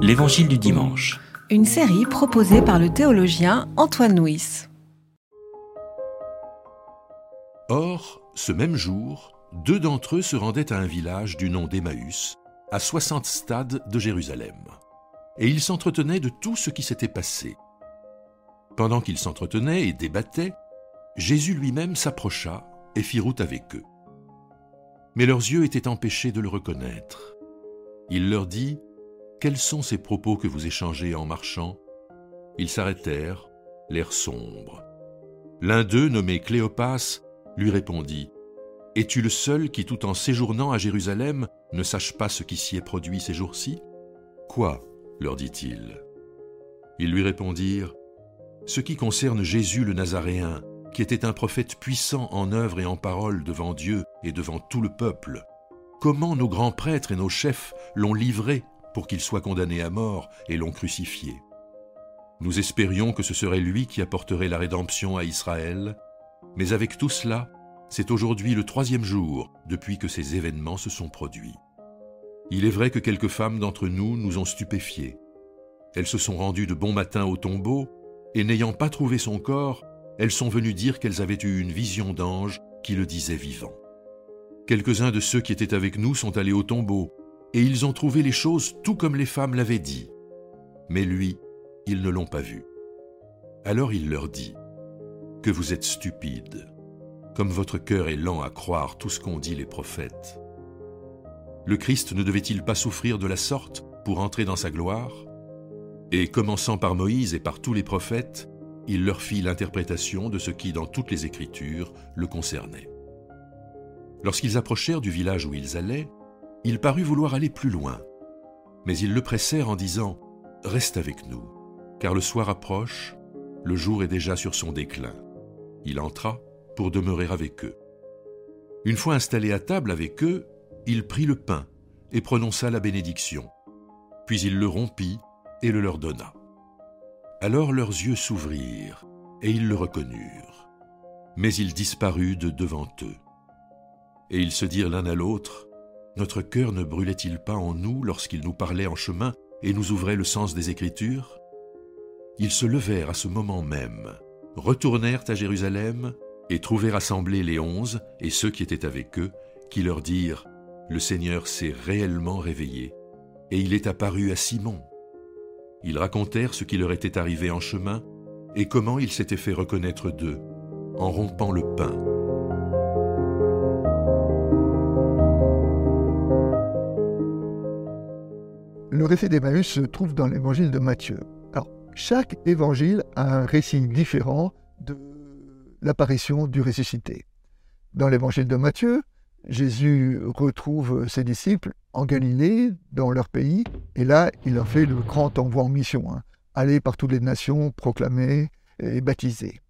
L'Évangile du dimanche. Une série proposée par le théologien Antoine Nuis. Or, ce même jour, deux d'entre eux se rendaient à un village du nom d'Emmaüs, à soixante stades de Jérusalem. Et ils s'entretenaient de tout ce qui s'était passé. Pendant qu'ils s'entretenaient et débattaient, Jésus lui-même s'approcha et fit route avec eux. Mais leurs yeux étaient empêchés de le reconnaître. Il leur dit, Quels sont ces propos que vous échangez en marchant? Ils s'arrêtèrent, l'air sombre. L'un d'eux, nommé Cléopas, lui répondit, Es-tu le seul qui, tout en séjournant à Jérusalem, ne sache pas ce qui s'y est produit ces jours-ci? Quoi? leur dit-il. Ils lui répondirent, Ce qui concerne Jésus le Nazaréen, qui était un prophète puissant en œuvre et en parole devant Dieu et devant tout le peuple. Comment nos grands prêtres et nos chefs l'ont livré pour qu'il soit condamné à mort et l'ont crucifié. Nous espérions que ce serait lui qui apporterait la rédemption à Israël, mais avec tout cela, c'est aujourd'hui le troisième jour depuis que ces événements se sont produits. Il est vrai que quelques femmes d'entre nous nous ont stupéfiés. Elles se sont rendues de bon matin au tombeau, et n'ayant pas trouvé son corps, elles sont venues dire qu'elles avaient eu une vision d'ange qui le disait vivant. Quelques-uns de ceux qui étaient avec nous sont allés au tombeau, et ils ont trouvé les choses tout comme les femmes l'avaient dit. Mais lui, ils ne l'ont pas vu. Alors il leur dit, Que vous êtes stupides, comme votre cœur est lent à croire tout ce qu'ont dit les prophètes. Le Christ ne devait-il pas souffrir de la sorte pour entrer dans sa gloire? Et commençant par Moïse et par tous les prophètes, il leur fit l'interprétation de ce qui, dans toutes les Écritures, le concernait. Lorsqu'ils approchèrent du village où ils allaient, il parut vouloir aller plus loin, mais ils le pressèrent en disant ⁇ Reste avec nous, car le soir approche, le jour est déjà sur son déclin. Il entra pour demeurer avec eux. Une fois installé à table avec eux, il prit le pain et prononça la bénédiction. Puis il le rompit et le leur donna. Alors leurs yeux s'ouvrirent, et ils le reconnurent. Mais il disparut de devant eux. Et ils se dirent l'un à l'autre, Notre cœur ne brûlait-il pas en nous lorsqu'il nous parlait en chemin et nous ouvrait le sens des Écritures? Ils se levèrent à ce moment même, retournèrent à Jérusalem, et trouvèrent assemblés les onze et ceux qui étaient avec eux, qui leur dirent, Le Seigneur s'est réellement réveillé, et il est apparu à Simon. Ils racontèrent ce qui leur était arrivé en chemin et comment il s'était fait reconnaître d'eux en rompant le pain. Le récit d'Emmaüs se trouve dans l'évangile de Matthieu. Chaque évangile a un récit différent de l'apparition du ressuscité. Dans l'évangile de Matthieu, Jésus retrouve ses disciples en Galilée, dans leur pays, et là, il leur fait le grand envoi en mission. Hein. Aller par toutes les nations, proclamer et baptiser.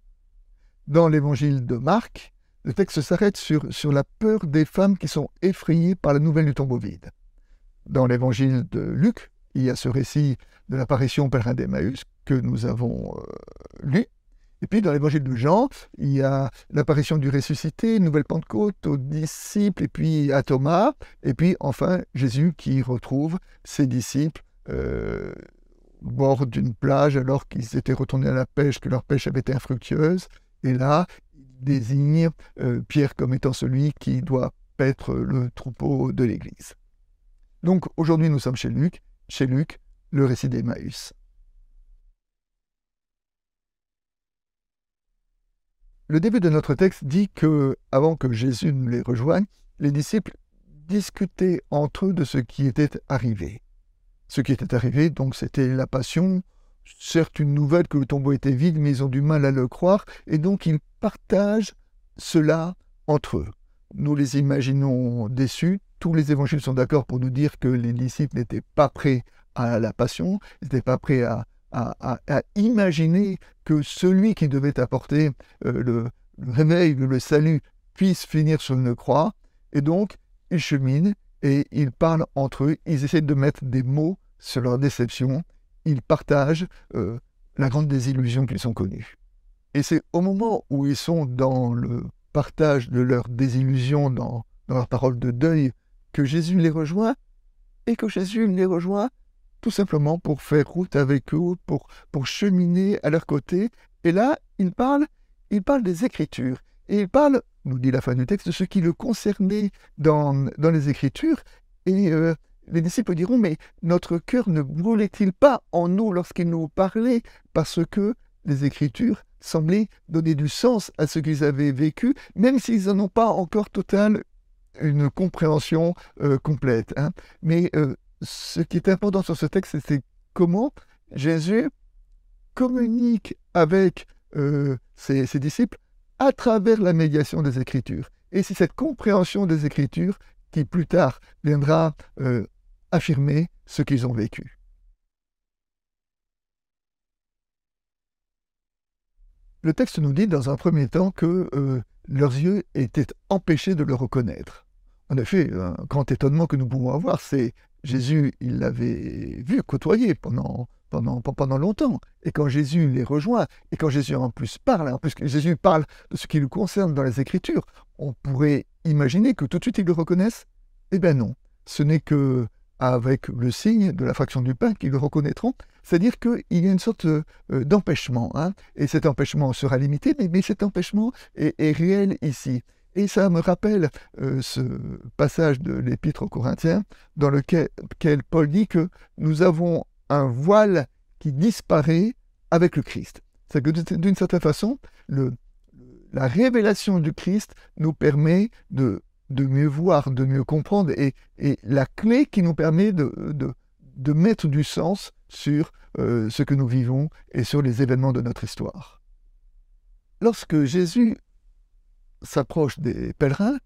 Dans l'évangile de Marc, le texte s'arrête sur la peur des femmes qui sont effrayées par la nouvelle du tombeau vide. Dans l'évangile de Luc, il y a ce récit de l'apparition pèlerin d'Emmaüs que nous avons euh, lu. Et puis dans l'évangile de Jean, il y a l'apparition du ressuscité, nouvelle Pentecôte aux disciples et puis à Thomas. Et puis enfin Jésus qui retrouve ses disciples euh, au bord d'une plage alors qu'ils étaient retournés à la pêche, que leur pêche avait été infructueuse. Et là, il désigne euh, Pierre comme étant celui qui doit paître le troupeau de l'Église. Donc aujourd'hui nous sommes chez Luc, chez Luc, le récit d'Emmaüs. Le début de notre texte dit que, avant que Jésus ne les rejoigne, les disciples discutaient entre eux de ce qui était arrivé. Ce qui était arrivé, donc, c'était la passion, certes une nouvelle que le tombeau était vide, mais ils ont du mal à le croire, et donc ils partagent cela entre eux. Nous les imaginons déçus, tous les évangiles sont d'accord pour nous dire que les disciples n'étaient pas prêts à la passion, n'étaient pas prêts à, imaginer que celui qui devait apporter euh, le, réveil, le salut, puisse finir sur une croix. Et donc, ils cheminent et ils parlent entre eux, ils essaient de mettre des mots sur leur déception, ils partagent euh, la grande désillusion qu'ils ont connue. Et c'est au moment où ils sont dans le partage de leur désillusion, dans, dans leur parole de deuil, que Jésus les rejoint, et que Jésus les rejoint tout simplement pour faire route avec eux, pour, pour cheminer à leur côté. Et là, il parle, il parle des Écritures. Et il parle, nous dit la fin du texte, de ce qui le concernait dans, dans les Écritures. Et euh, les disciples diront, mais notre cœur ne brûlait-il pas en nous lorsqu'il nous parlait Parce que les Écritures semblaient donner du sens à ce qu'ils avaient vécu, même s'ils n'en ont pas encore total une compréhension euh, complète. Hein. Mais euh, ce qui est important sur ce texte, c'est comment Jésus communique avec euh, ses, disciples à travers la médiation des Écritures. Et c'est cette compréhension des Écritures qui plus tard viendra affirmer ce qu'ils ont vécu. Le texte nous dit dans un premier temps que leurs yeux étaient empêchés de le reconnaître. En effet, un grand étonnement que nous pouvons avoir, c'est Jésus, il l'avait vu, côtoyer pendant, pendant, longtemps. Et quand Jésus les rejoint, et quand Jésus en plus parle, en plus que Jésus parle de ce qui le concerne dans les Écritures, on pourrait imaginer que tout de suite ils le reconnaissent. Eh bien non, ce n'est que avec le signe de la fraction du pain qu'ils le reconnaîtront, c'est-à-dire qu'il y a une sorte euh, d'empêchement, hein. et cet empêchement sera limité, mais, cet empêchement est réel ici. Et ça me rappelle euh, ce passage de l'Épître aux Corinthiens dans lequel, Paul dit que nous avons un voile qui disparaît avec le Christ. C'est que d'une certaine façon, la révélation du Christ nous permet de, mieux voir, de mieux comprendre, et, la clé qui nous permet de mettre du sens sur euh, ce que nous vivons et sur les événements de notre histoire. Lorsque Jésus s'approche des pèlerins,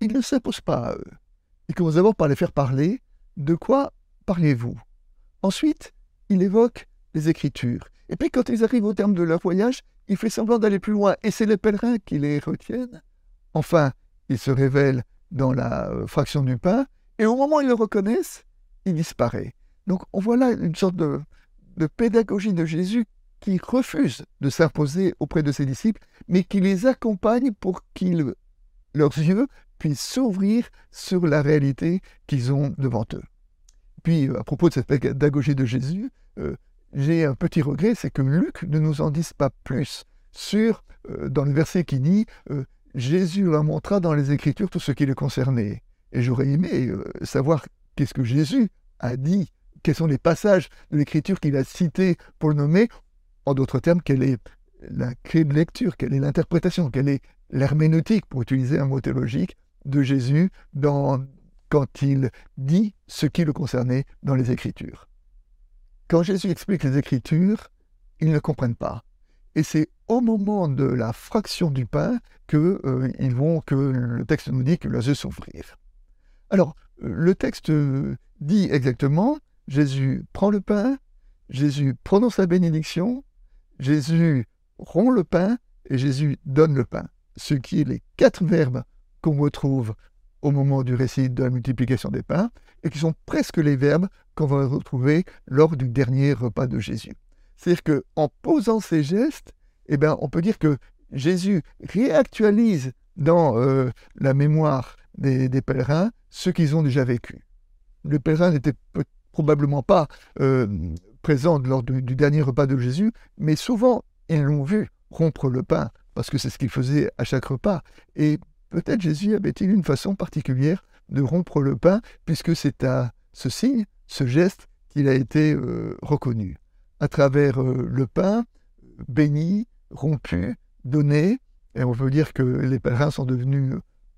il ne s'impose pas à eux. Il commence d'abord par les faire parler. De quoi parlez-vous? Ensuite, il évoque les Écritures. Et puis quand ils arrivent au terme de leur voyage, il fait semblant d'aller plus loin, et c'est les pèlerins qui les retiennent. Enfin, il se révèle dans la euh, fraction du pain, et au moment où ils le reconnaissent, il disparaît. Donc on voit là une sorte de pédagogie de Jésus qui refuse de s'imposer auprès de ses disciples, mais qui les accompagne pour qu'ils, leurs yeux puissent s'ouvrir sur la réalité qu'ils ont devant eux. Puis, euh, à propos de cette pédagogie de Jésus, euh, j'ai un petit regret, c'est que Luc ne nous en dise pas plus sur, euh, dans le verset qui dit Jésus leur montra dans les Écritures tout ce qui le concernait. Et j'aurais aimé savoir qu'est-ce que Jésus a dit, quels sont les passages de l'Écriture qu'il a cités pour le nommer, en d'autres termes, quelle est la clé de lecture, quelle est l'interprétation, quelle est l'herméneutique, pour utiliser un mot théologique, de Jésus quand il dit ce qui le concernait dans les Écritures. Quand Jésus explique les Écritures, ils ne comprennent pas. Et c'est au moment de la fraction du pain que, euh, ils vont, que le texte nous dit que leurs yeux s'ouvrirent. Alors, le texte dit exactement, Jésus prend le pain, Jésus prononce la bénédiction, Jésus rompt le pain et Jésus donne le pain, ce qui est les quatre verbes qu'on retrouve au moment du récit de la multiplication des pains et qui sont presque les verbes qu'on va retrouver lors du dernier repas de Jésus. C'est-à-dire qu'en posant ces gestes, eh bien, on peut dire que Jésus réactualise dans euh, la mémoire des, pèlerins ce qu'ils ont déjà vécu. Le pèlerin n'était probablement pas euh, présente lors du, dernier repas de Jésus, mais souvent ils l'ont vu rompre le pain, parce que c'est ce qu'il faisait à chaque repas. Et peut-être Jésus avait-il une façon particulière de rompre le pain, puisque c'est à ce signe, ce geste, qu'il a été euh, reconnu. À travers euh, le pain, béni, rompu, donné, et on peut dire que les pèlerins sont devenus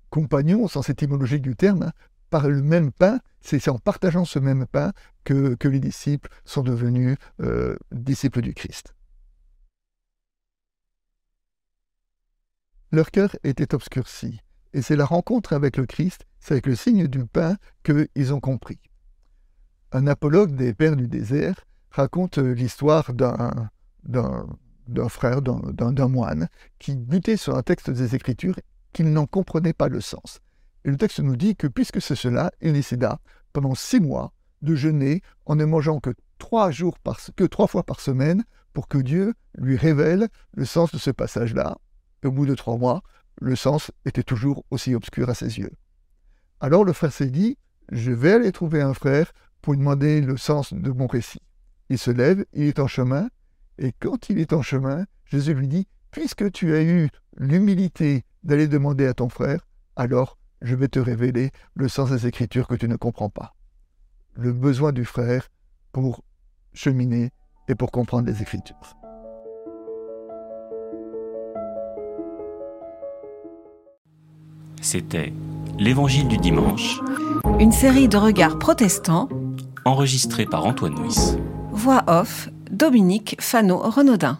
compagnons, sans cette étymologie du terme, hein, par le même pain, c'est en partageant ce même pain que, les disciples sont devenus euh, disciples du Christ. Leur cœur était obscurci, et c'est la rencontre avec le Christ, c'est avec le signe du pain qu'ils ont compris. Un apologue des pères du désert raconte l'histoire d'un, d'un frère, d'un moine, qui butait sur un texte des Écritures qu'il n'en comprenait pas le sens. Et le texte nous dit que puisque c'est cela, il décida, pendant six mois, de jeûner en ne mangeant que trois, fois par semaine pour que Dieu lui révèle le sens de ce passage-là. Au bout de trois mois, le sens était toujours aussi obscur à ses yeux. Alors le frère s'est dit, je vais aller trouver un frère pour lui demander le sens de mon récit. Il se lève, il est en chemin, et quand il est en chemin, Jésus lui dit, puisque tu as eu l'humilité d'aller demander à ton frère, alors je vais te révéler le sens des Écritures que tu ne comprends pas. Le besoin du frère pour cheminer et pour comprendre les Écritures. C'était L'Évangile du dimanche, Une série de regards protestants, enregistré par Antoine Nuis. voix off, Dominique Fano-Renaudin.